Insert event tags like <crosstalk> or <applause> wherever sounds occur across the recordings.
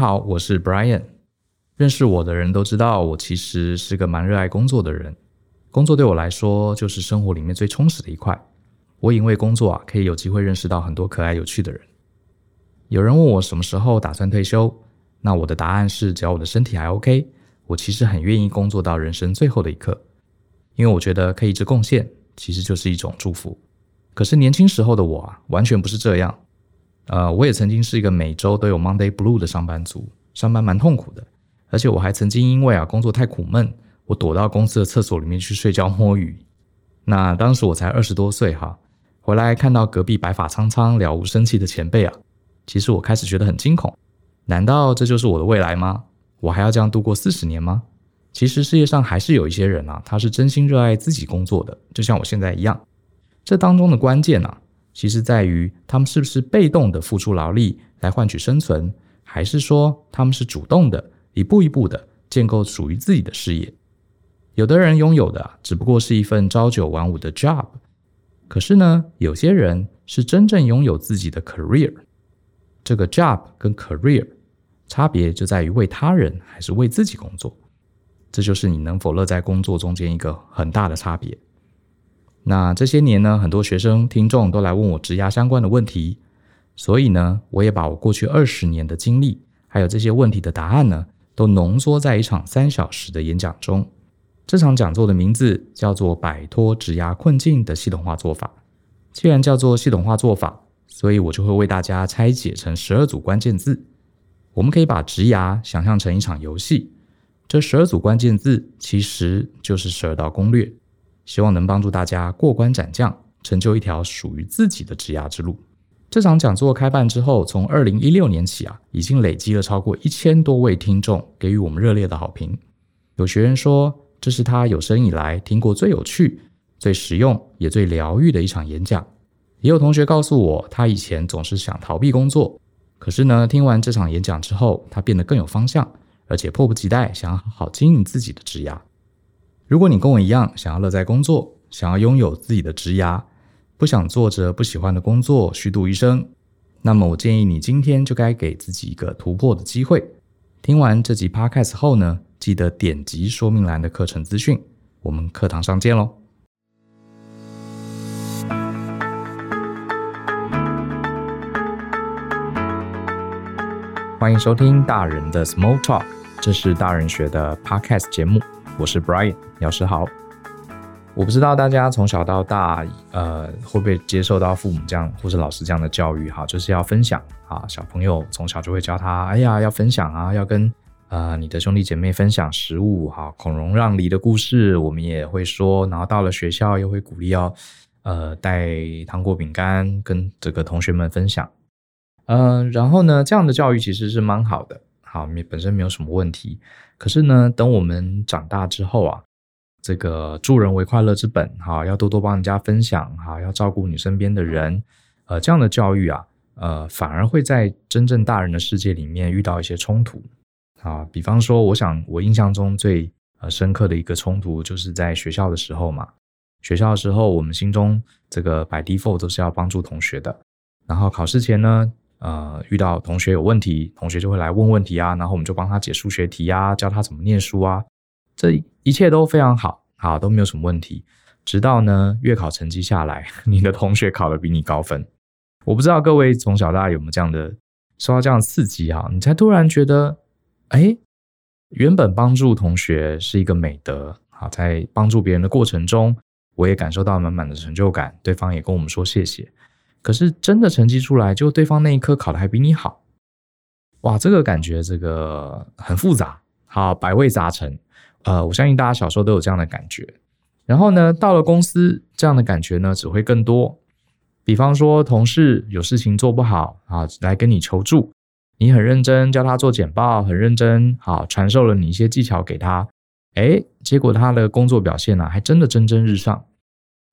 好，我是 Brian。认识我的人都知道，我其实是个蛮热爱工作的人。工作对我来说，就是生活里面最充实的一块。我因为工作啊，可以有机会认识到很多可爱有趣的人。有人问我什么时候打算退休，那我的答案是，只要我的身体还 OK，我其实很愿意工作到人生最后的一刻。因为我觉得可以一直贡献，其实就是一种祝福。可是年轻时候的我啊，完全不是这样。呃，我也曾经是一个每周都有 Monday Blue 的上班族，上班蛮痛苦的。而且我还曾经因为啊工作太苦闷，我躲到公司的厕所里面去睡觉摸鱼。那当时我才二十多岁哈，回来看到隔壁白发苍苍、了无生气的前辈啊，其实我开始觉得很惊恐。难道这就是我的未来吗？我还要这样度过四十年吗？其实世界上还是有一些人啊，他是真心热爱自己工作的，就像我现在一样。这当中的关键啊，其实在于他们是不是被动的付出劳力来换取生存，还是说他们是主动的？一步一步的建构属于自己的事业。有的人拥有的只不过是一份朝九晚五的 job，可是呢，有些人是真正拥有自己的 career。这个 job 跟 career 差别就在于为他人还是为自己工作，这就是你能否乐在工作中间一个很大的差别。那这些年呢，很多学生听众都来问我职涯相关的问题，所以呢，我也把我过去二十年的经历，还有这些问题的答案呢。都浓缩在一场三小时的演讲中。这场讲座的名字叫做“摆脱职涯困境的系统化做法”。既然叫做系统化做法，所以我就会为大家拆解成十二组关键字。我们可以把职涯想象成一场游戏，这十二组关键字其实就是十二道攻略，希望能帮助大家过关斩将，成就一条属于自己的职涯之路。这场讲座开办之后，从二零一六年起啊，已经累积了超过一千多位听众给予我们热烈的好评。有学员说，这是他有生以来听过最有趣、最实用也最疗愈的一场演讲。也有同学告诉我，他以前总是想逃避工作，可是呢，听完这场演讲之后，他变得更有方向，而且迫不及待想要好好经营自己的职涯。如果你跟我一样，想要乐在工作，想要拥有自己的职涯。不想做着不喜欢的工作虚度一生，那么我建议你今天就该给自己一个突破的机会。听完这集 Podcast 后呢，记得点击说明栏的课程资讯，我们课堂上见喽！欢迎收听大人的 Small Talk，这是大人学的 Podcast 节目，我是 Brian，老师好。我不知道大家从小到大，呃，会不会接受到父母这样或是老师这样的教育？哈，就是要分享啊。小朋友从小就会教他，哎呀，要分享啊，要跟呃你的兄弟姐妹分享食物，哈，孔融让梨的故事，我们也会说。然后到了学校，又会鼓励要呃带糖果饼干跟这个同学们分享。嗯、然后呢，这样的教育其实是蛮好的，好，本身没有什么问题。可是呢，等我们长大之后啊。这个助人为快乐之本，哈，要多多帮人家分享，哈，要照顾你身边的人，呃，这样的教育啊，呃，反而会在真正大人的世界里面遇到一些冲突，啊，比方说，我想我印象中最呃深刻的一个冲突，就是在学校的时候嘛，学校的时候，我们心中这个摆地缝都是要帮助同学的，然后考试前呢，呃，遇到同学有问题，同学就会来问问题啊，然后我们就帮他解数学题啊，教他怎么念书啊。这一切都非常好，好，都没有什么问题。直到呢，月考成绩下来，<laughs> 你的同学考得比你高分。我不知道各位从小到大有没有这样的受到这样的刺激哈，你才突然觉得，哎，原本帮助同学是一个美德，好，在帮助别人的过程中，我也感受到满满的成就感，对方也跟我们说谢谢。可是真的成绩出来，就对方那一科考得还比你好，哇，这个感觉这个很复杂，好，百味杂陈。呃，我相信大家小时候都有这样的感觉。然后呢，到了公司，这样的感觉呢只会更多。比方说，同事有事情做不好啊，来跟你求助，你很认真教他做简报，很认真，好，传授了你一些技巧给他。诶，结果他的工作表现呢，还真的蒸蒸日上。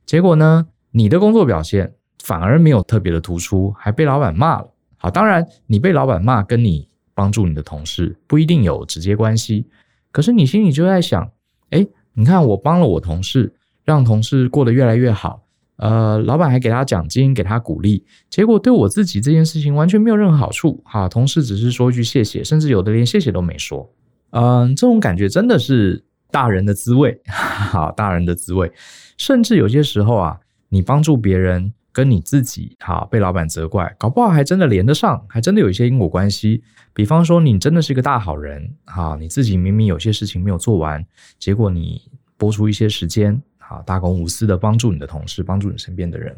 结果呢，你的工作表现反而没有特别的突出，还被老板骂了。好，当然，你被老板骂跟你帮助你的同事不一定有直接关系。可是你心里就在想，哎，你看我帮了我同事，让同事过得越来越好，呃，老板还给他奖金，给他鼓励，结果对我自己这件事情完全没有任何好处。哈，同事只是说一句谢谢，甚至有的连谢谢都没说。嗯，这种感觉真的是大人的滋味，<laughs> 好，大人的滋味。甚至有些时候啊，你帮助别人，跟你自己哈被老板责怪，搞不好还真的连得上，还真的有一些因果关系。比方说，你真的是一个大好人，哈，你自己明明有些事情没有做完，结果你拨出一些时间。啊，大公无私的帮助你的同事，帮助你身边的人，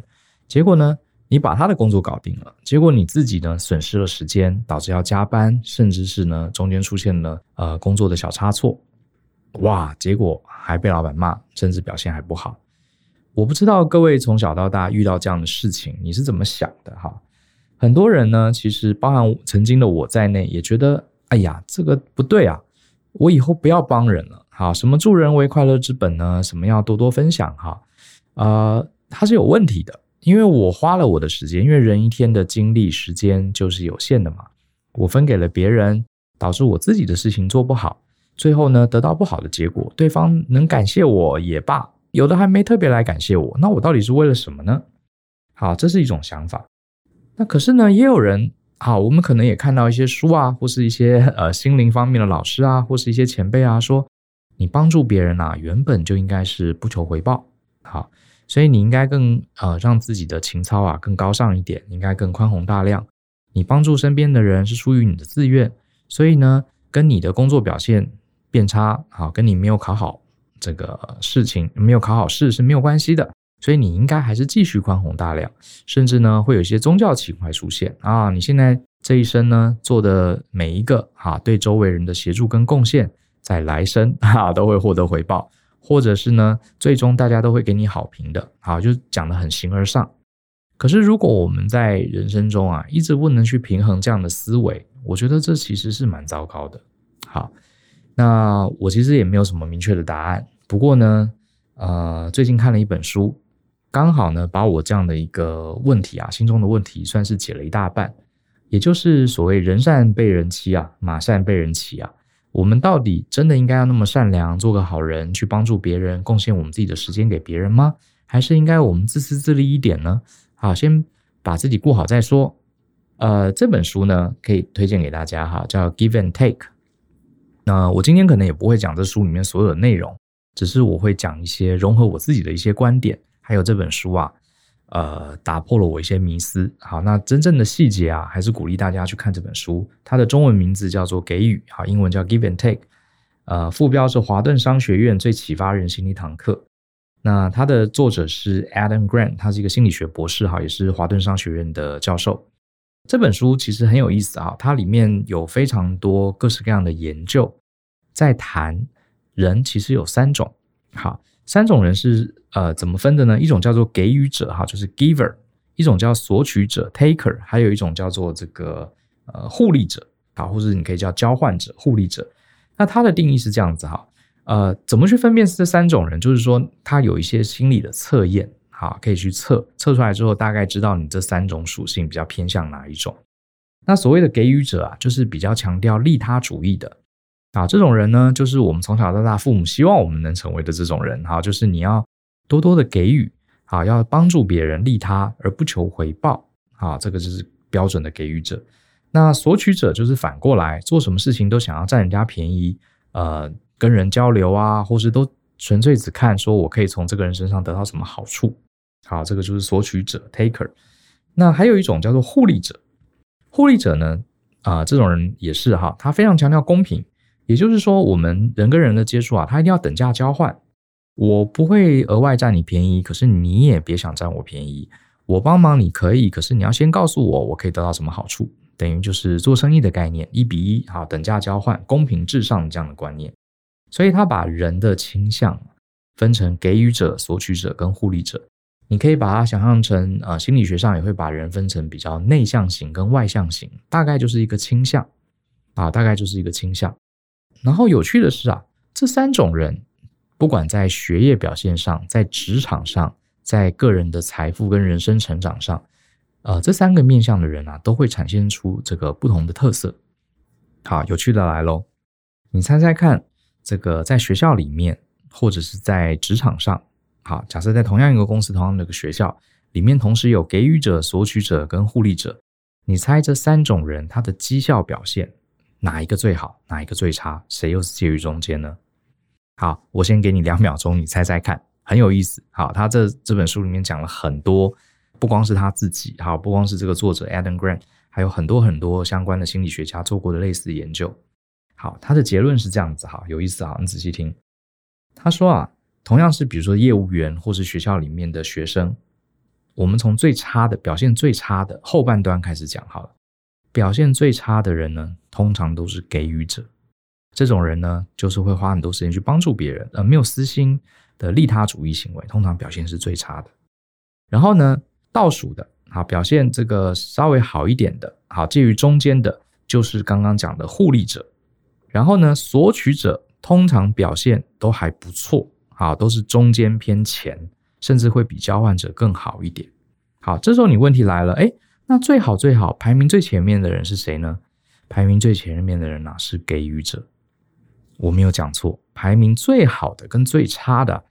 结果呢，你把他的工作搞定了，结果你自己呢损失了时间，导致要加班，甚至是呢中间出现了呃工作的小差错，哇，结果还被老板骂，甚至表现还不好。我不知道各位从小到大遇到这样的事情，你是怎么想的哈？很多人呢，其实包含曾经的我在内，也觉得，哎呀，这个不对啊，我以后不要帮人了。好，什么助人为快乐之本呢？什么要多多分享哈？呃，它是有问题的，因为我花了我的时间，因为人一天的精力时间就是有限的嘛，我分给了别人，导致我自己的事情做不好，最后呢得到不好的结果，对方能感谢我也罢，有的还没特别来感谢我，那我到底是为了什么呢？好，这是一种想法。那可是呢，也有人，好，我们可能也看到一些书啊，或是一些呃心灵方面的老师啊，或是一些前辈啊说。你帮助别人、啊，原本就应该是不求回报，好，所以你应该更呃让自己的情操啊更高尚一点，应该更宽宏大量。你帮助身边的人是出于你的自愿，所以呢，跟你的工作表现变差，好，跟你没有考好这个事情，没有考好试是没有关系的。所以你应该还是继续宽宏大量，甚至呢会有一些宗教情怀出现啊。你现在这一生呢做的每一个哈对周围人的协助跟贡献。在来生哈 <laughs> 都会获得回报，或者是呢，最终大家都会给你好评的，好，就讲得很形而上。可是如果我们在人生中啊，一直不能去平衡这样的思维，我觉得这其实是蛮糟糕的。好，那我其实也没有什么明确的答案。不过呢，呃，最近看了一本书，刚好呢，把我这样的一个问题啊，心中的问题算是解了一大半，也就是所谓人善被人欺啊，马善被人骑啊。我们到底真的应该要那么善良，做个好人，去帮助别人，贡献我们自己的时间给别人吗？还是应该我们自私自利一点呢？好，先把自己顾好再说。呃，这本书呢，可以推荐给大家哈，叫《Give and Take》。那我今天可能也不会讲这书里面所有的内容，只是我会讲一些融合我自己的一些观点，还有这本书啊。呃，打破了我一些迷思。好，那真正的细节啊，还是鼓励大家去看这本书。它的中文名字叫做《给予》，好，英文叫 Give and Take。呃，副标是华顿商学院最启发人心的一堂课。那它的作者是 Adam Grant，他是一个心理学博士，哈，也是华顿商学院的教授。这本书其实很有意思啊，它里面有非常多各式各样的研究，在谈人其实有三种。好。三种人是呃怎么分的呢？一种叫做给予者哈，就是 giver；一种叫索取者 taker；还有一种叫做这个呃互利者啊，或者你可以叫交换者、互利者。那它的定义是这样子哈，呃，怎么去分辨这三种人？就是说，他有一些心理的测验，好，可以去测，测出来之后大概知道你这三种属性比较偏向哪一种。那所谓的给予者啊，就是比较强调利他主义的。啊，这种人呢，就是我们从小到大父母希望我们能成为的这种人。哈，就是你要多多的给予，啊，要帮助别人利他而不求回报。啊，这个就是标准的给予者。那索取者就是反过来，做什么事情都想要占人家便宜，呃，跟人交流啊，或是都纯粹只看说我可以从这个人身上得到什么好处。好，这个就是索取者 （taker）。那还有一种叫做互利者。互利者呢，啊，这种人也是哈，他非常强调公平。也就是说，我们人跟人的接触啊，他一定要等价交换。我不会额外占你便宜，可是你也别想占我便宜。我帮忙你可以，可是你要先告诉我，我可以得到什么好处。等于就是做生意的概念，一比一，好，等价交换，公平至上这样的观念。所以他把人的倾向分成给予者、索取者跟互利者。你可以把它想象成，呃，心理学上也会把人分成比较内向型跟外向型，大概就是一个倾向啊，大概就是一个倾向。然后有趣的是啊，这三种人，不管在学业表现上，在职场上，在个人的财富跟人生成长上，呃，这三个面向的人啊，都会产生出这个不同的特色。好，有趣的来喽，你猜猜看，这个在学校里面或者是在职场上，好，假设在同样一个公司、同样的一个学校里面，同时有给予者、索取者跟互利者，你猜这三种人他的绩效表现哪一个最好，哪一个最差？谁又是介于中间呢？好，我先给你两秒钟，你猜猜看，很有意思。好，他这这本书里面讲了很多，不光是他自己，好，不光是这个作者 Adam Grant，还有很多很多相关的心理学家做过的类似的研究。好，他的结论是这样子，哈，有意思啊，你仔细听。他说啊，同样是比如说业务员或是学校里面的学生，我们从最差的表现最差的后半段开始讲好了。表现最差的人呢，通常都是给予者。这种人呢，就是会花很多时间去帮助别人，呃，没有私心的利他主义行为，通常表现是最差的。然后呢，倒数的，好，表现这个稍微好一点的，好，介于中间的，就是刚刚讲的互利者。然后呢，索取者通常表现都还不错，好，都是中间偏前，甚至会比交换者更好一点。好，这时候你问题来了，诶，那最好最好排名最前面的人是谁呢？排名最前面的人呢，是给予者。我没有讲错，排名最好的跟最差的，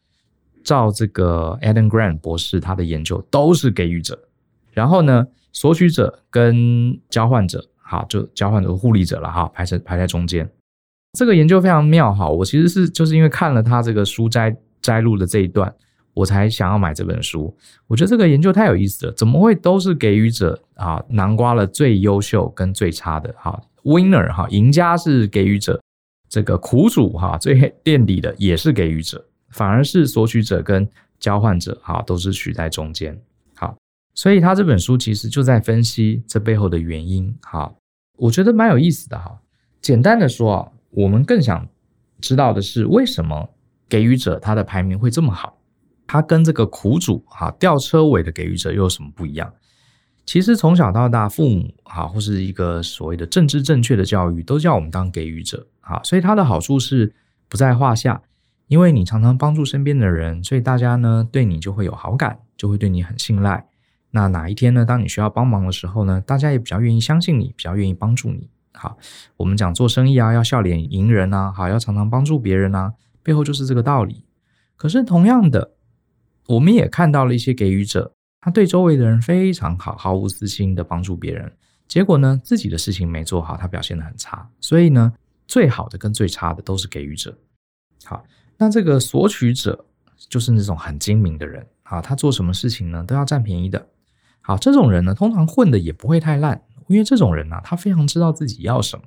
照这个 Adam Grant 博士他的研究都是给予者，然后呢，索取者跟交换者，好，就交换者互利者了哈，排成排在中间。这个研究非常妙哈，我其实是就是因为看了他这个书摘摘录的这一段，我才想要买这本书。我觉得这个研究太有意思了，怎么会都是给予者啊？南瓜了最优秀跟最差的哈，Winner 哈，赢家是给予者。这个苦主哈，最垫底的也是给予者，反而是索取者跟交换者哈，都是取在中间。好，所以他这本书其实就在分析这背后的原因。好，我觉得蛮有意思的哈。简单的说啊，我们更想知道的是，为什么给予者他的排名会这么好？他跟这个苦主哈，吊车尾的给予者又有什么不一样？其实从小到大，父母哈或是一个所谓的政治正确的教育，都叫我们当给予者。哈，所以它的好处是不在话下，因为你常常帮助身边的人，所以大家呢对你就会有好感，就会对你很信赖。那哪一天呢，当你需要帮忙的时候呢，大家也比较愿意相信你，比较愿意帮助你。好，我们讲做生意啊，要笑脸迎人啊，好，要常常帮助别人啊，背后就是这个道理。可是同样的，我们也看到了一些给予者，他对周围的人非常好，毫无私心的帮助别人，结果呢，自己的事情没做好，他表现得很差，所以呢。最好的跟最差的都是给予者。好，那这个索取者就是那种很精明的人啊，他做什么事情呢都要占便宜的。好，这种人呢通常混的也不会太烂，因为这种人呢、他非常知道自己要什么。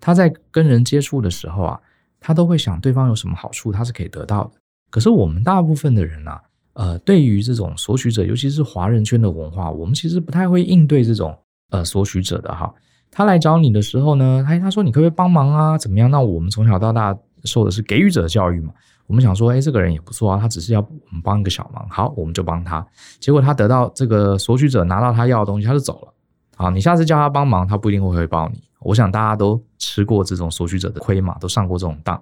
他在跟人接触的时候啊，他都会想对方有什么好处，他是可以得到的。可是我们大部分的人呢、呃，对于这种索取者，尤其是华人圈的文化，我们其实不太会应对这种呃索取者的哈。他来找你的时候呢，他他说你可不可以帮忙啊？怎么样？那我们从小到大受的是给予者的教育嘛。我们想说，哎，这个人也不错啊，他只是要我们帮一个小忙，好，我们就帮他。结果他得到这个索取者拿到他要的东西，他就走了。好，你下次叫他帮忙，他不一定会回报你。我想大家都吃过这种索取者的亏嘛，都上过这种当。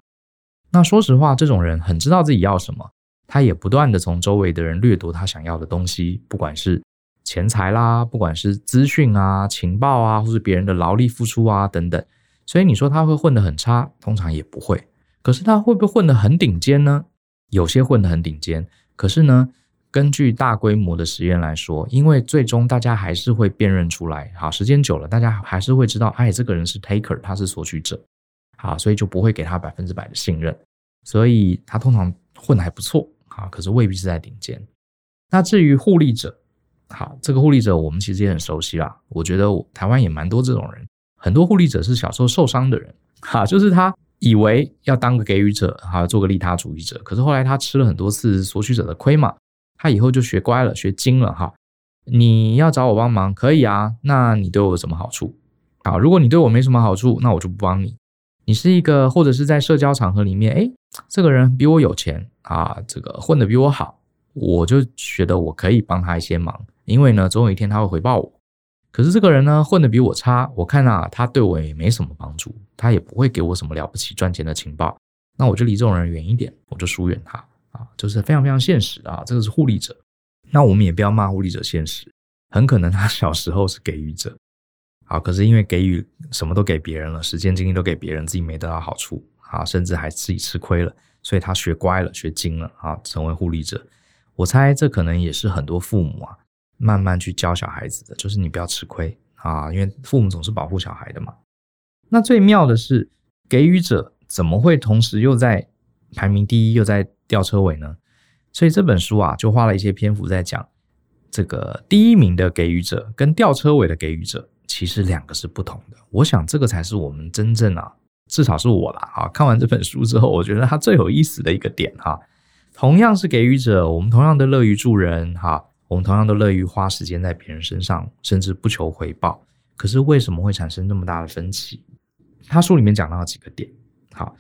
那说实话，这种人很知道自己要什么，他也不断的从周围的人掠夺他想要的东西，不管是。钱财啦，不管是资讯啊、情报啊，或是别人的劳力付出啊等等，所以你说他会混得很差，通常也不会。可是他会不会混得很顶尖呢？有些混得很顶尖，可是呢，根据大规模的实验来说，因为最终大家还是会辨认出来，好，时间久了，大家还是会知道，哎，这个人是 taker，他是索取者，好，所以就不会给他百分之百的信任，所以他通常混得还不错，啊，可是未必是在顶尖。那至于互利者。好，这个互利者我们其实也很熟悉啦。我觉得台湾也蛮多这种人，很多互利者是小时候受伤的人，哈，就是他以为要当个给予者，哈，做个利他主义者，可是后来他吃了很多次索取者的亏嘛，他以后就学乖了，学精了，哈。你要找我帮忙可以啊，那你对我有什么好处？好，如果你对我没什么好处，那我就不帮你。你是一个或者是在社交场合里面，诶，这个人比我有钱啊，这个混得比我好，我就觉得我可以帮他一些忙。因为呢，总有一天他会回报我。可是这个人呢，混得比我差，我看啊，他对我也没什么帮助，他也不会给我什么了不起赚钱的情报。那我就离这种人远一点，我就疏远他啊，就是非常非常现实啊。这个是互利者。那我们也不要骂互利者现实，很可能他小时候是给予者，好，可是因为给予什么都给别人了，时间精力都给别人，自己没得到好处啊，甚至还自己吃亏了，所以他学乖了，学精了啊，成为护理者。我猜这可能也是很多父母啊慢慢去教小孩子的，就是你不要吃亏啊，因为父母总是保护小孩的嘛。那最妙的是，给予者怎么会同时又在排名第一，又在吊车尾呢？所以这本书啊，就花了一些篇幅在讲这个第一名的给予者跟吊车尾的给予者，其实两个是不同的。我想这个才是我们真正啊，至少是我啦啊，看完这本书之后，我觉得它最有意思的一个点哈。同样是给予者，我们同样的乐于助人哈，我们同样都乐于花时间在别人身上，甚至不求回报。可是为什么会产生这么大的分歧？他书里面讲到几个点，好，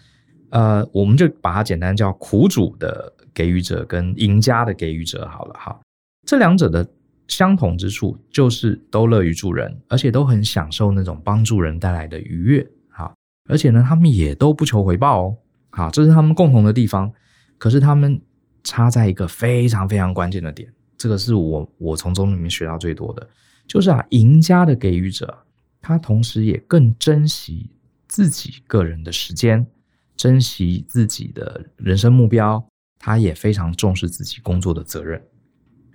呃，我们就把它简单叫苦主的。给予者跟赢家的给予者，好了哈，这两者的相同之处就是都乐于助人，而且都很享受那种帮助人带来的愉悦，好，而且呢，他们也都不求回报哦，好，这是他们共同的地方。可是他们差在一个非常非常关键的点，这个是我我从中里面学到最多的，就是啊，赢家的给予者，他同时也更珍惜自己个人的时间，珍惜自己的人生目标。他也非常重视自己工作的责任，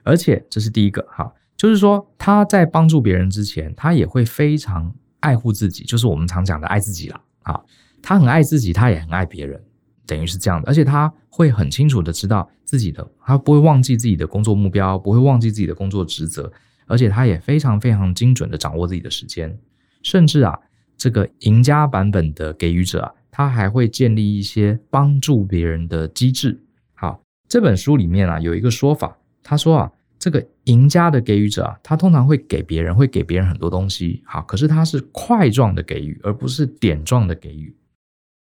而且这是第一个哈，就是说他在帮助别人之前，他也会非常爱护自己，就是我们常讲的爱自己啦。啊。他很爱自己，他也很爱别人，等于是这样的。而且他会很清楚的知道自己的，他不会忘记自己的工作目标，不会忘记自己的工作职责，而且他也非常非常精准的掌握自己的时间，甚至啊，这个赢家版本的给予者啊，他还会建立一些帮助别人的机制。好这本书里面啊，有一个说法，他说啊，这个赢家的给予者啊，他通常会给别人，会给别人很多东西，好，可是他是块状的给予，而不是点状的给予。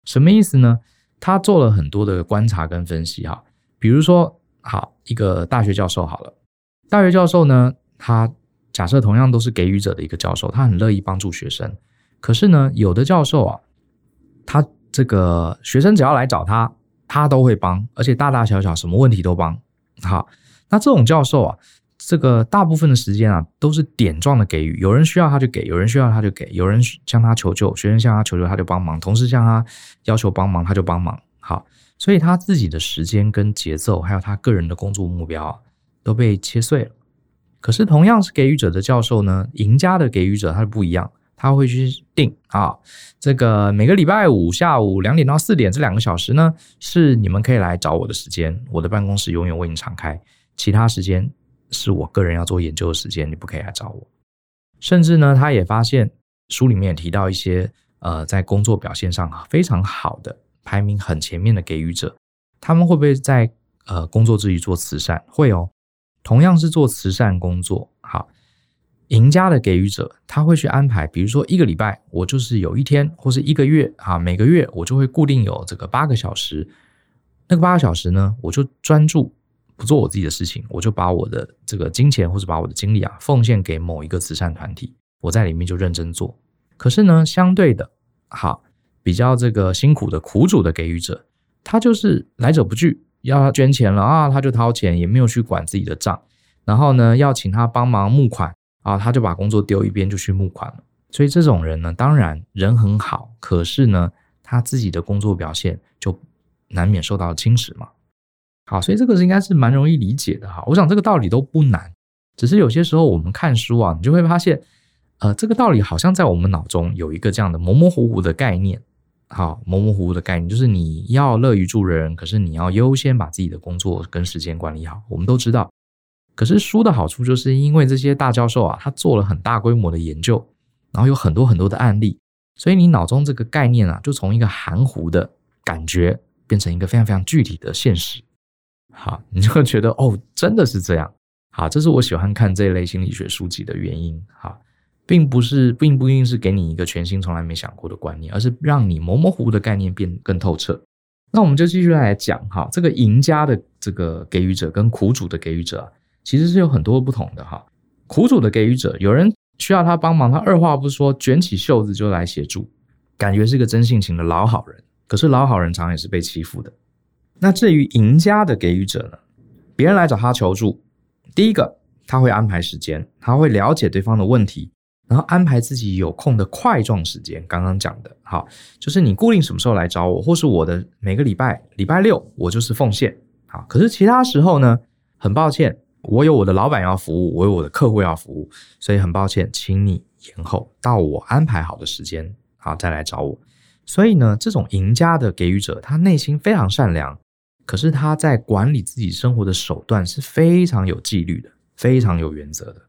什么意思呢？他做了很多的观察跟分析哈，比如说，好，一个大学教授好了，大学教授呢，他假设同样都是给予者的一个教授，他很乐意帮助学生，可是呢，有的教授啊，他这个学生只要来找他。他都会帮，而且大大小小什么问题都帮。好，那这种教授啊，这个大部分的时间啊，都是点状的给予，有人需要他就给，有人需要他就给，有人向他求救，学生向他求救他就帮忙，同事向他要求帮忙他就帮忙。好，所以他自己的时间跟节奏，还有他个人的工作目标啊，都被切碎了。可是同样是给予者的教授呢，赢家的给予者他是不一样。他会去定啊，这个每个礼拜五下午两点到四点这两个小时呢，是你们可以来找我的时间，我的办公室永远为你敞开。其他时间是我个人要做研究的时间，你不可以来找我。甚至呢，他也发现书里面也提到一些呃，在工作表现上非常好的、排名很前面的给予者，他们会不会在呃工作之余做慈善？会哦，同样是做慈善工作，好。赢家的给予者，他会去安排，比如说一个礼拜，我就是有一天，或是一个月啊，每个月我就会固定有这个八个小时。那个八个小时呢，我就专注不做我自己的事情，我就把我的这个金钱或者把我的精力啊奉献给某一个慈善团体，我在里面就认真做。可是呢，相对的，好，比较这个辛苦的苦主的给予者，他就是来者不拒，要他捐钱了啊，他就掏钱，也没有去管自己的账，然后呢，要请他帮忙募款。啊，他就把工作丢一边就去募款了。所以这种人呢，当然人很好，可是呢，他自己的工作表现就难免受到侵蚀嘛。好，所以这个是应该是蛮容易理解的哈。我想这个道理都不难，只是有些时候我们看书啊，你就会发现，呃，这个道理好像在我们脑中有一个这样的模模糊糊的概念。好，模模糊糊的概念就是你要乐于助人，可是你要优先把自己的工作跟时间管理好。我们都知道。可是书的好处就是因为这些大教授啊，他做了很大规模的研究，然后有很多很多的案例，所以你脑中这个概念啊，就从一个含糊的感觉变成一个非常非常具体的现实。好，你就会觉得哦，真的是这样。好，这是我喜欢看这一类心理学书籍的原因。好，并不是，并不一定是给你一个全新、从来没想过的观念，而是让你模模糊糊的概念变更透彻。那我们就继续来讲哈，这个赢家的这个给予者跟苦主的给予者。其实是有很多不同的哈，苦主的给予者，有人需要他帮忙，他二话不说，卷起袖子就来协助，感觉是个真性情的老好人。可是老好人常也是被欺负的。那至于赢家的给予者呢？别人来找他求助，第一个他会安排时间，他会了解对方的问题，然后安排自己有空的块状时间。刚刚讲的，好，就是你固定什么时候来找我，或是我的每个礼拜礼拜六我就是奉献，好。可是其他时候呢？很抱歉，我有我的老板要服务，我有我的客户要服务，所以很抱歉，请你延后到我安排好的时间，好再来找我。所以呢，这种赢家的给予者，他内心非常善良，可是他在管理自己生活的手段是非常有纪律的，非常有原则的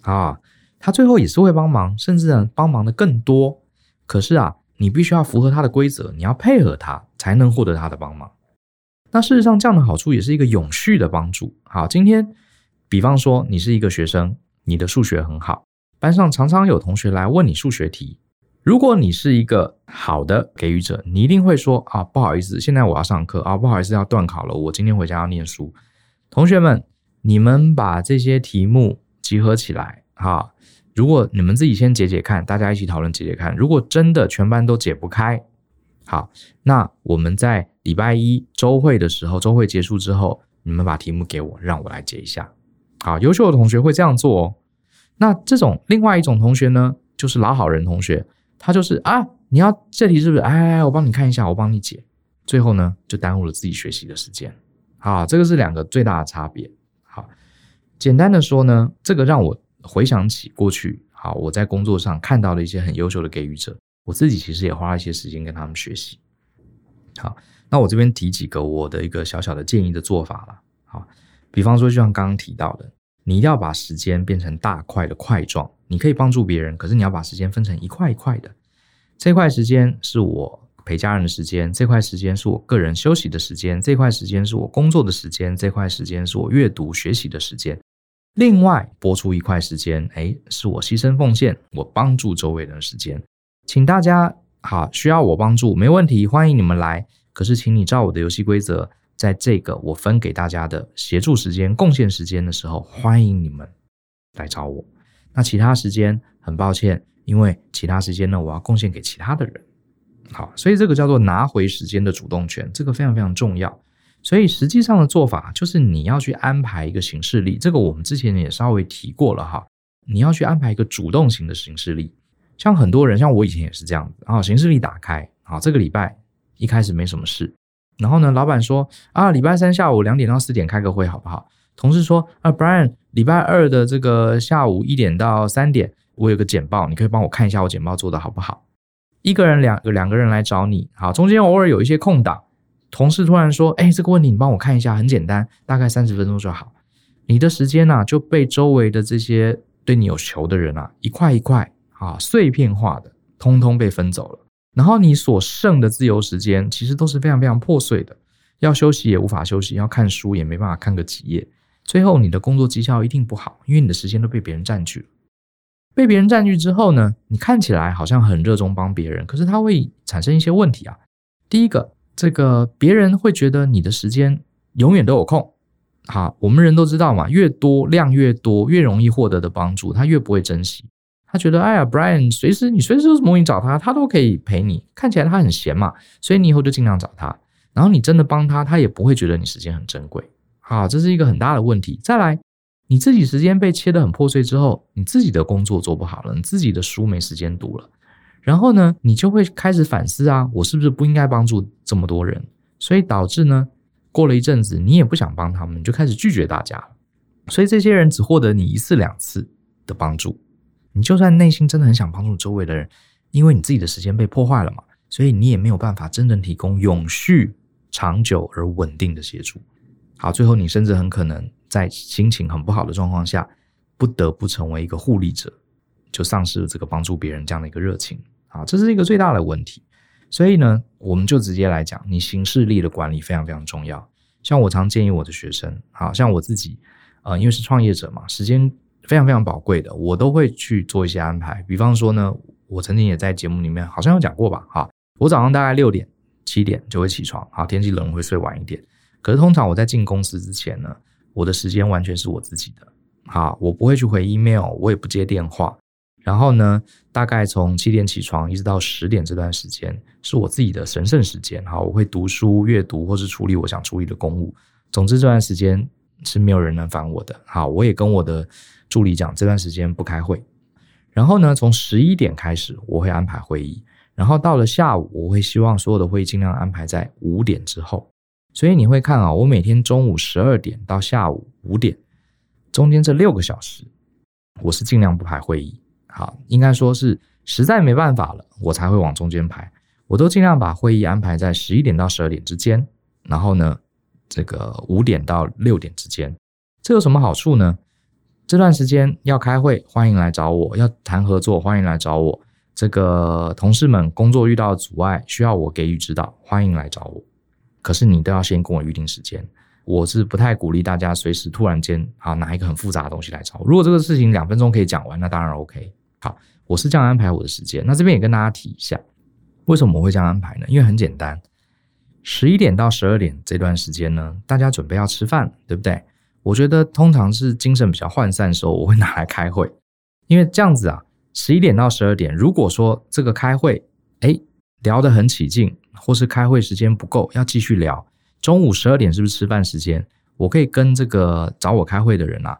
啊。他最后也是会帮忙，甚至呢帮忙的更多。可是啊，你必须要符合他的规则，你要配合他，才能获得他的帮忙。那事实上，这样的好处也是一个永续的帮助。好，今天比方说你是一个学生，你的数学很好，班上常常有同学来问你数学题。如果你是一个好的给予者，你一定会说啊，不好意思，现在我要上课啊，不好意思要断考了，我今天回家要念书。同学们，你们把这些题目集合起来，哈。如果你们自己先解解看，大家一起讨论解解看。如果真的全班都解不开，好，那我们在礼拜一周会的时候，周会结束之后，你们把题目给我，让我来解一下。好，优秀的同学会这样做哦。那这种另外一种同学呢，就是老好人同学，他就是啊，你要这题是不是？哎，我帮你看一下，我帮你解。最后呢，就耽误了自己学习的时间。好，这个是两个最大的差别。好，简单的说呢，这个让我。回想起过去，好，我在工作上看到了一些很优秀的给予者，我自己其实也花了一些时间跟他们学习。好，那我这边提几个我的一个小小的建议的做法了。好，比方说，就像刚刚提到的，你一定要把时间变成大块的块状，你可以帮助别人，可是你要把时间分成一块一块的。这块时间是我陪家人的时间，这块时间是我个人休息的时间，这块时间是我工作的时间，这块时间是我阅读学习的时间。另外拨出一块时间，哎，是我牺牲奉献，我帮助周围人的时间，请大家好，需要我帮助没问题，欢迎你们来。可是，请你照我的游戏规则，在这个我分给大家的协助时间、贡献时间的时候，欢迎你们来找我。那其他时间，很抱歉，因为其他时间呢，我要贡献给其他的人。好，所以这个叫做拿回时间的主动权，这个非常非常重要。所以实际上的做法就是你要去安排一个行事历，这个我们之前也稍微提过了哈。你要去安排一个主动型的行事历，像很多人，像我以前也是这样子。然后行事历打开，好，这个礼拜一开始没什么事，然后呢，老板说啊，礼拜三下午两点到四点开个会好不好？同事说啊，Brian，礼拜二的这个下午一点到三点，我有个简报，你可以帮我看一下我简报做得好不好？一个人两个两个人来找你，好，中间偶尔有一些空档。同事突然说：“哎，这个问题你帮我看一下，很简单，大概三十分钟就好。你的时间呢、就被周围的这些对你有求的人啊，一块一块啊，碎片化的，通通被分走了。然后你所剩的自由时间，其实都是非常非常破碎的。要休息也无法休息，要看书也没办法看个几页。最后你的工作绩效一定不好，因为你的时间都被别人占据了。被别人占据之后呢，你看起来好像很热衷帮别人，可是它会产生一些问题啊。第一个。”这个别人会觉得你的时间永远都有空，好，我们人都知道嘛，越多量越多，越容易获得的帮助，他越不会珍惜。他觉得，哎呀，Brian，随时你随时有什么问题找他，他都可以陪你。看起来他很闲嘛，所以你以后就尽量找他。然后你真的帮他，他也不会觉得你时间很珍贵。好，这是一个很大的问题。再来，你自己时间被切得很破碎之后，你自己的工作做不好了，你自己的书没时间读了。然后呢，你就会开始反思啊，我是不是不应该帮助这么多人？所以导致呢，过了一阵子，你也不想帮他们，你就开始拒绝大家。所以这些人只获得你一次两次的帮助。你就算内心真的很想帮助周围的人，因为你自己的时间被破坏了嘛，所以你也没有办法真正提供永续、长久而稳定的协助。好，最后你甚至很可能在心情很不好的状况下，不得不成为一个护理者。就丧失了这个帮助别人这样的一个热情啊，这是一个最大的问题。所以呢，我们就直接来讲，你行事力的管理非常非常重要。像我常建议我的学生，好像我自己，呃，因为是创业者嘛，时间非常非常宝贵的，我都会去做一些安排。比方说呢，我曾经也在节目里面好像有讲过吧，哈，我早上大概六点七点就会起床，好，天气冷会睡晚一点。可是通常我在进公司之前呢，我的时间完全是我自己的，好，我不会去回 email，我也不接电话。然后呢，大概从七点起床一直到十点这段时间是我自己的神圣时间。好，我会读书、阅读或是处理我想处理的公务。总之这段时间是没有人能烦我的。好，我也跟我的助理讲，这段时间不开会。然后呢，从十一点开始我会安排会议，然后到了下午我会希望所有的会议尽量安排在五点之后。所以你会看啊，我每天中午十二点到下午五点，中间这六个小时，我是尽量不排会议。好，应该说是实在没办法了，我才会往中间排。我都尽量把会议安排在十一点到十二点之间，然后呢，这个五点到六点之间。这有什么好处呢？这段时间要开会，欢迎来找我；要谈合作，欢迎来找我。这个同事们工作遇到阻碍，需要我给予指导，欢迎来找我。可是你都要先跟我预定时间。我是不太鼓励大家随时突然间啊拿一个很复杂的东西来找我。如果这个事情两分钟可以讲完，那当然 OK。好，我是这样安排我的时间。那这边也跟大家提一下，为什么我会这样安排呢？因为很简单，十一点到十二点这段时间呢，大家准备要吃饭，对不对？我觉得通常是精神比较涣散的时候，我会拿来开会，<laughs> 因为这样子啊，十一点到十二点，如果说这个开会，哎，聊得很起劲，或是开会时间不够，要继续聊，中午十二点是不是吃饭时间？我可以跟这个找我开会的人啊，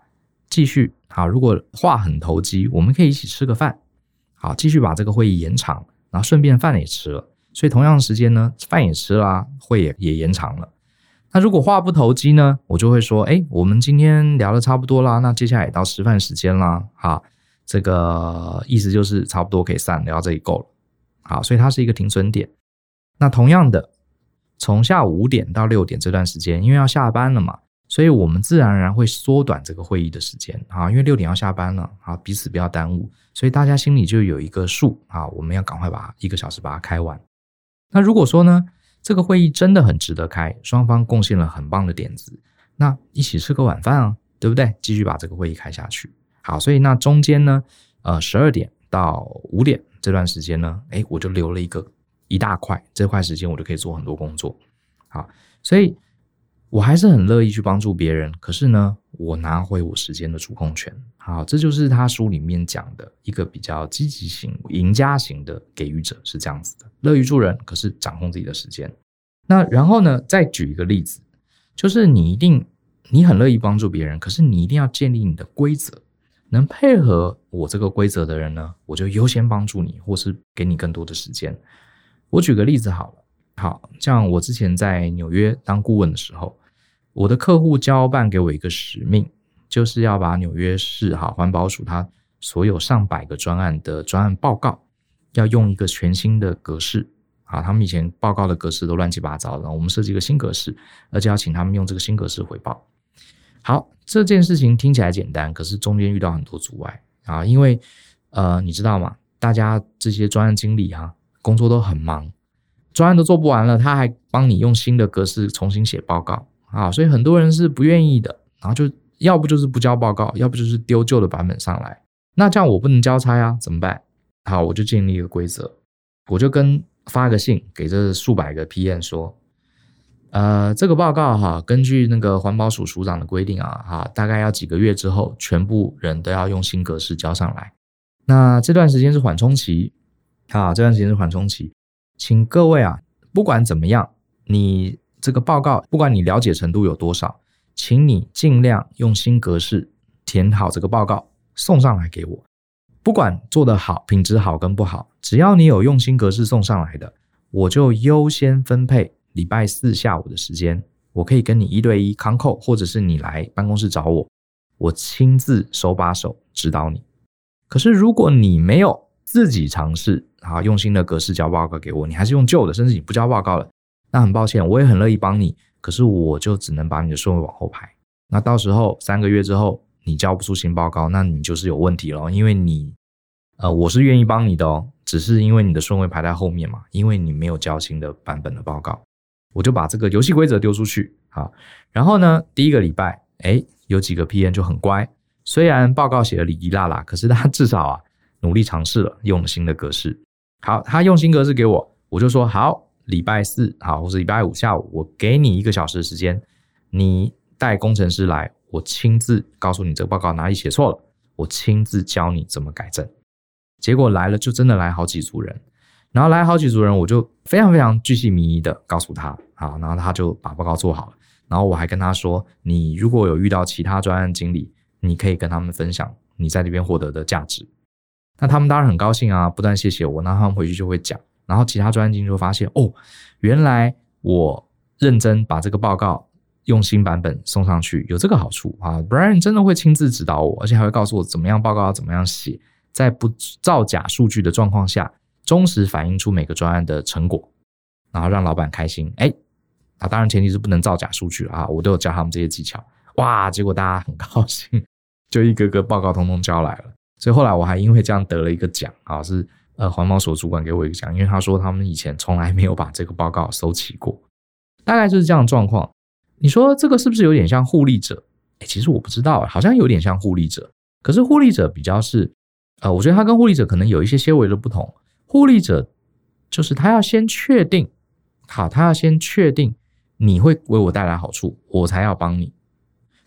继续好，如果话很投机，我们可以一起吃个饭，好，继续把这个会议延长，然后顺便饭也吃了，所以同样的时间呢，饭也吃了，会也也延长了。那如果话不投机呢，我就会说，哎，我们今天聊得差不多啦，那接下来也到吃饭时间啦，好，这个意思就是差不多可以散，聊到这里够了，好，所以它是一个停损点。那同样的，从下午五点到六点这段时间，因为要下班了嘛，所以我们自然而然会缩短这个会议的时间，啊，因为六点要下班了，啊，彼此不要耽误，所以大家心里就有一个数，啊，我们要赶快把一个小时把它开完。那如果说呢，这个会议真的很值得开，双方贡献了很棒的点子，那一起吃个晚饭啊，对不对？继续把这个会议开下去。好，所以那中间呢，呃，十二点到五点这段时间呢，诶，我就留了一个一大块，这块时间我就可以做很多工作。好，所以我还是很乐意去帮助别人，可是呢，我拿回我时间的主控权。好，这就是他书里面讲的一个比较积极型、赢家型的给予者是这样子的，乐于助人，可是掌控自己的时间。那然后呢，再举一个例子，就是你一定你很乐意帮助别人，可是你一定要建立你的规则，能配合我这个规则的人呢，我就优先帮助你，或是给你更多的时间。我举个例子好了，好像我之前在纽约当顾问的时候，我的客户交办给我一个使命。就是要把纽约市哈环保署它所有上百个专案的专案报告，要用一个全新的格式啊，他们以前报告的格式都乱七八糟的，我们设计一个新格式，而且要请他们用这个新格式回报。好，这件事情听起来简单，可是中间遇到很多阻碍啊，因为呃，你知道吗？大家这些专案经理哈，工作都很忙，专案都做不完了，他还帮你用新的格式重新写报告啊，所以很多人是不愿意的，然后就。要不就是不交报告，要不就是丢旧的版本上来。那这样我不能交差啊，怎么办？好，我就建立一个规则，我就跟发个信给这数百个 PM 说，呃，这个报告哈，根据那个环保署署长的规定啊，哈，大概要几个月之后，全部人都要用新格式交上来。那这段时间是缓冲期，啊，这段时间是缓冲期，请各位啊，不管怎么样，你这个报告，不管你了解程度有多少。请你尽量用新格式填好这个报告，送上来给我。不管做得好，品质好跟不好，只要你有用新格式送上来的，我就优先分配礼拜四下午的时间。我可以跟你一对一 c o n o 或者是你来办公室找我，我亲自手把手指导你。可是如果你没有自己尝试啊，用新的格式交报告给我，你还是用旧的，甚至你不交报告了，那很抱歉，我也很乐意帮你。可是我就只能把你的顺位往后排，那到时候三个月之后你交不出新报告，那你就是有问题了，因为你，呃，我是愿意帮你的哦，只是因为你的顺位排在后面嘛，因为你没有交新的版本的报告，我就把这个游戏规则丢出去，好，然后呢，第一个礼拜，诶，有几个 PM 就很乖，虽然报告写的里里啦啦，可是他至少啊努力尝试了，用了新的格式，好，他用新格式给我，我就说好。礼拜四好，或是礼拜五下午，我给你一个小时的时间，你带工程师来，我亲自告诉你这个报告哪里写错了，我亲自教你怎么改正。结果来了，就真的来好几组人，然后来好几组人，我就非常非常巨细靡遗的告诉他，好，然后他就把报告做好了，然后我还跟他说，你如果有遇到其他专案经理，你可以跟他们分享你在这边获得的价值。那他们当然很高兴啊，不断谢谢我，那他们回去就会讲。然后其他专案经理就发现，哦，原来我认真把这个报告用新版本送上去，有这个好处啊。Brian 真的会亲自指导我，而且还会告诉我怎么样报告要怎么样写，在不造假数据的状况下，忠实反映出每个专案的成果，然后让老板开心。哎，啊，当然前提是不能造假数据啊。我都有教他们这些技巧，哇，结果大家很高兴，就一个个报告通通交来了。所以后来我还因为这样得了一个奖啊，是呃环保署主管给我一个奖，因为他说他们以前从来没有把这个报告收齐过，大概就是这样的状况。你说这个是不是有点像互利者？哎，其实我不知道，好像有点像互利者。可是互利者比较是，呃，我觉得他跟互利者可能有一些些微的不同。互利者就是他要先确定，好，他要先确定你会为我带来好处，我才要帮你。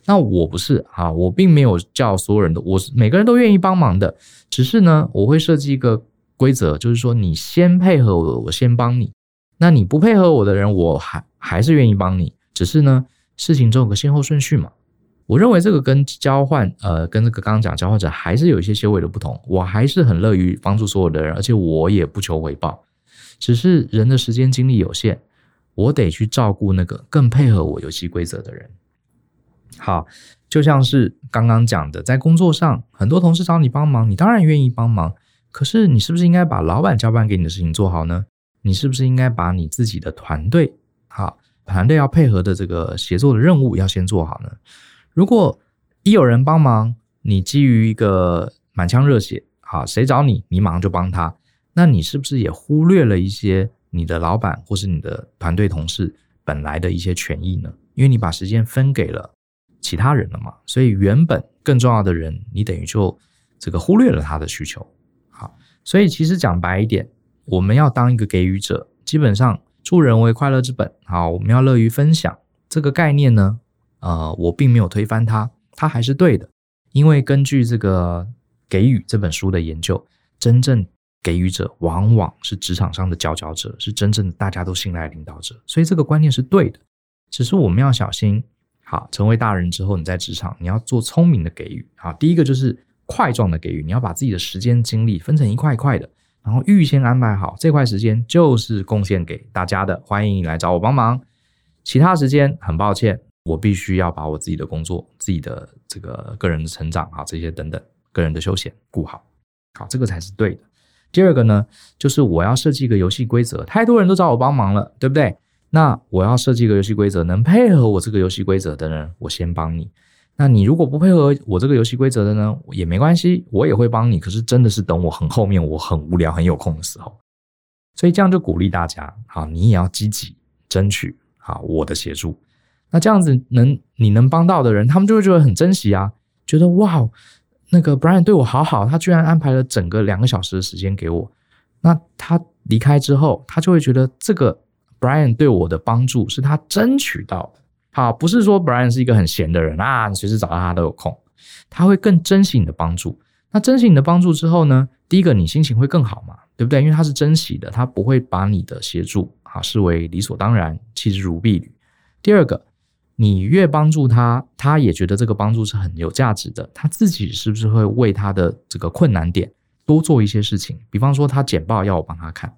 那我不是啊，我并没有叫所有人都，我是每个人都愿意帮忙的。只是呢，我会设计一个规则，就是说你先配合我，我先帮你。那你不配合我的人，我还还是愿意帮你。只是呢，事情总有个先后顺序嘛。我认为这个跟交换，呃，跟这个刚刚讲交换者还是有一些些微的不同。我还是很乐于帮助所有的人，而且我也不求回报。只是人的时间精力有限，我得去照顾那个更配合我游戏规则的人。好，就像是刚刚讲的，在工作上，很多同事找你帮忙，你当然愿意帮忙。可是你是不是应该把老板交办给你的事情做好呢？你是不是应该把你自己的团队，好？团队要配合的这个协作的任务要先做好呢。如果一有人帮忙，你基于一个满腔热血，好，谁找你，你马上就帮他，那你是不是也忽略了一些你的老板或是你的团队同事本来的一些权益呢？因为你把时间分给了其他人了嘛，所以原本更重要的人，你等于就这个忽略了他的需求。所以其实讲白一点，我们要当一个给予者，基本上。助人为快乐之本，好，我们要乐于分享。这个概念呢，呃，我并没有推翻它，它还是对的，因为根据这个《给予》这本书的研究，真正给予者往往是职场上的佼佼者，是真正的大家都信赖的领导者，所以这个观念是对的，只是我们要小心，好，成为大人之后，你在职场你要做聪明的给予，好，第一个就是块状的给予，你要把自己的时间精力分成一块一块的。然后预先安排好这块时间就是贡献给大家的，欢迎你来找我帮忙。其他时间很抱歉，我必须要把我自己的工作、自己的这个个人的成长啊这些等等个人的休闲顾好，好，这个才是对的。第二个呢，就是我要设计一个游戏规则，太多人都找我帮忙了，对不对？那我要设计一个游戏规则，能配合我这个游戏规则的人，我先帮你。那你如果不配合我这个游戏规则的呢，也没关系，我也会帮你。可是真的是等我很后面，我很无聊、很有空的时候，所以这样就鼓励大家，好，你也要积极争取好我的协助。那这样子能你能帮到的人，他们就会觉得很珍惜啊，觉得哇，那个 Brian 对我好好，他居然安排了整个两个小时的时间给我。那他离开之后，他就会觉得这个 Brian 对我的帮助是他争取到的。好，不是说 Brian 是一个很闲的人啊，你随时找到他都有空，他会更珍惜你的帮助。那珍惜你的帮助之后呢，第一个你心情会更好嘛，对不对？因为他是珍惜的，他不会把你的协助啊视为理所当然，弃之如敝履。第二个，你越帮助他，他也觉得这个帮助是很有价值的，他自己是不是会为他的这个困难点多做一些事情？比方说他简报要我帮他看，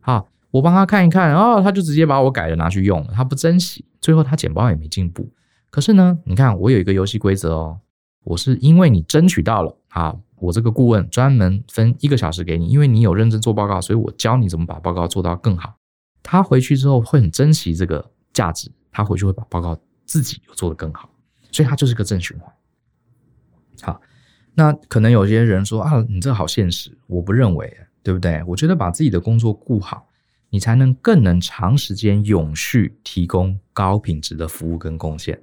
好。我帮他看一看，哦，他就直接把我改了拿去用了，他不珍惜，最后他简报也没进步。可是呢，你看我有一个游戏规则哦，我是因为你争取到了啊，我这个顾问专门分一个小时给你，因为你有认真做报告，所以我教你怎么把报告做到更好。他回去之后会很珍惜这个价值，他回去会把报告自己又做得更好，所以他就是个正循环。好，那可能有些人说啊，你这好现实，我不认为，对不对？我觉得把自己的工作顾好。你才能更能长时间永续提供高品质的服务跟贡献，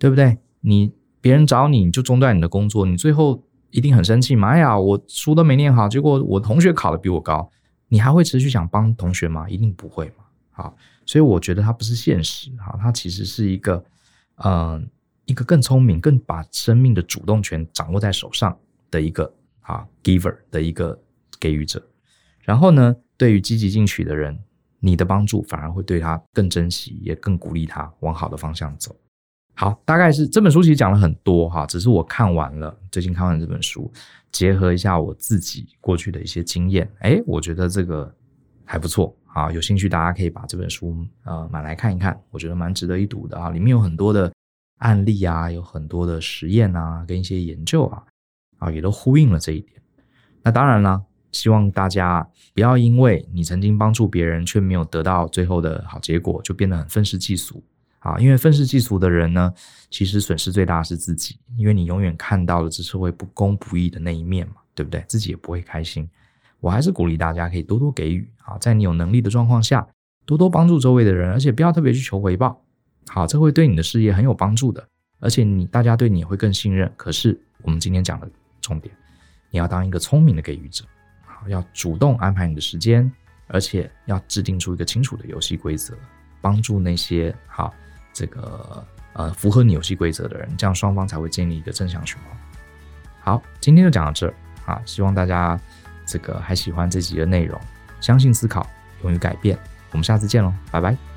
对不对？你别人找你，你就中断你的工作，你最后一定很生气嘛？哎呀，我书都没念好，结果我同学考得比我高，你还会持续想帮同学吗？一定不会嘛。好，所以我觉得它不是现实，哈，它其实是一个，嗯、一个更聪明、更把生命的主动权掌握在手上的一个啊，giver 的一个给予者，然后呢，对于积极进取的人，你的帮助反而会对他更珍惜，也更鼓励他往好的方向走。好，大概是这本书其实讲了很多哈，只是我看完了，最近看完这本书，结合一下我自己过去的一些经验，哎，我觉得这个还不错啊，有兴趣大家可以把这本书呃买来看一看，我觉得蛮值得一读的啊，里面有很多的案例啊，有很多的实验啊，跟一些研究啊，啊也都呼应了这一点。那当然了，希望大家不要因为你曾经帮助别人却没有得到最后的好结果，就变得很愤世嫉俗啊。因为愤世嫉俗的人呢，其实损失最大的是自己，因为你永远看到了这社会不公不义的那一面嘛，对不对？自己也不会开心。我还是鼓励大家可以多多给予啊，在你有能力的状况下，多多帮助周围的人，而且不要特别去求回报。好，这会对你的事业很有帮助的，而且你大家对你也会更信任。可是我们今天讲的重点，你要当一个聪明的给予者，要主动安排你的时间，而且要制定出一个清楚的游戏规则，帮助那些好这个呃符合你游戏规则的人，这样双方才会建立一个正向循环。好，今天就讲到这儿啊，希望大家。这个还喜欢这集的内容，相信思考，勇于改变。我们下次见喽，拜拜。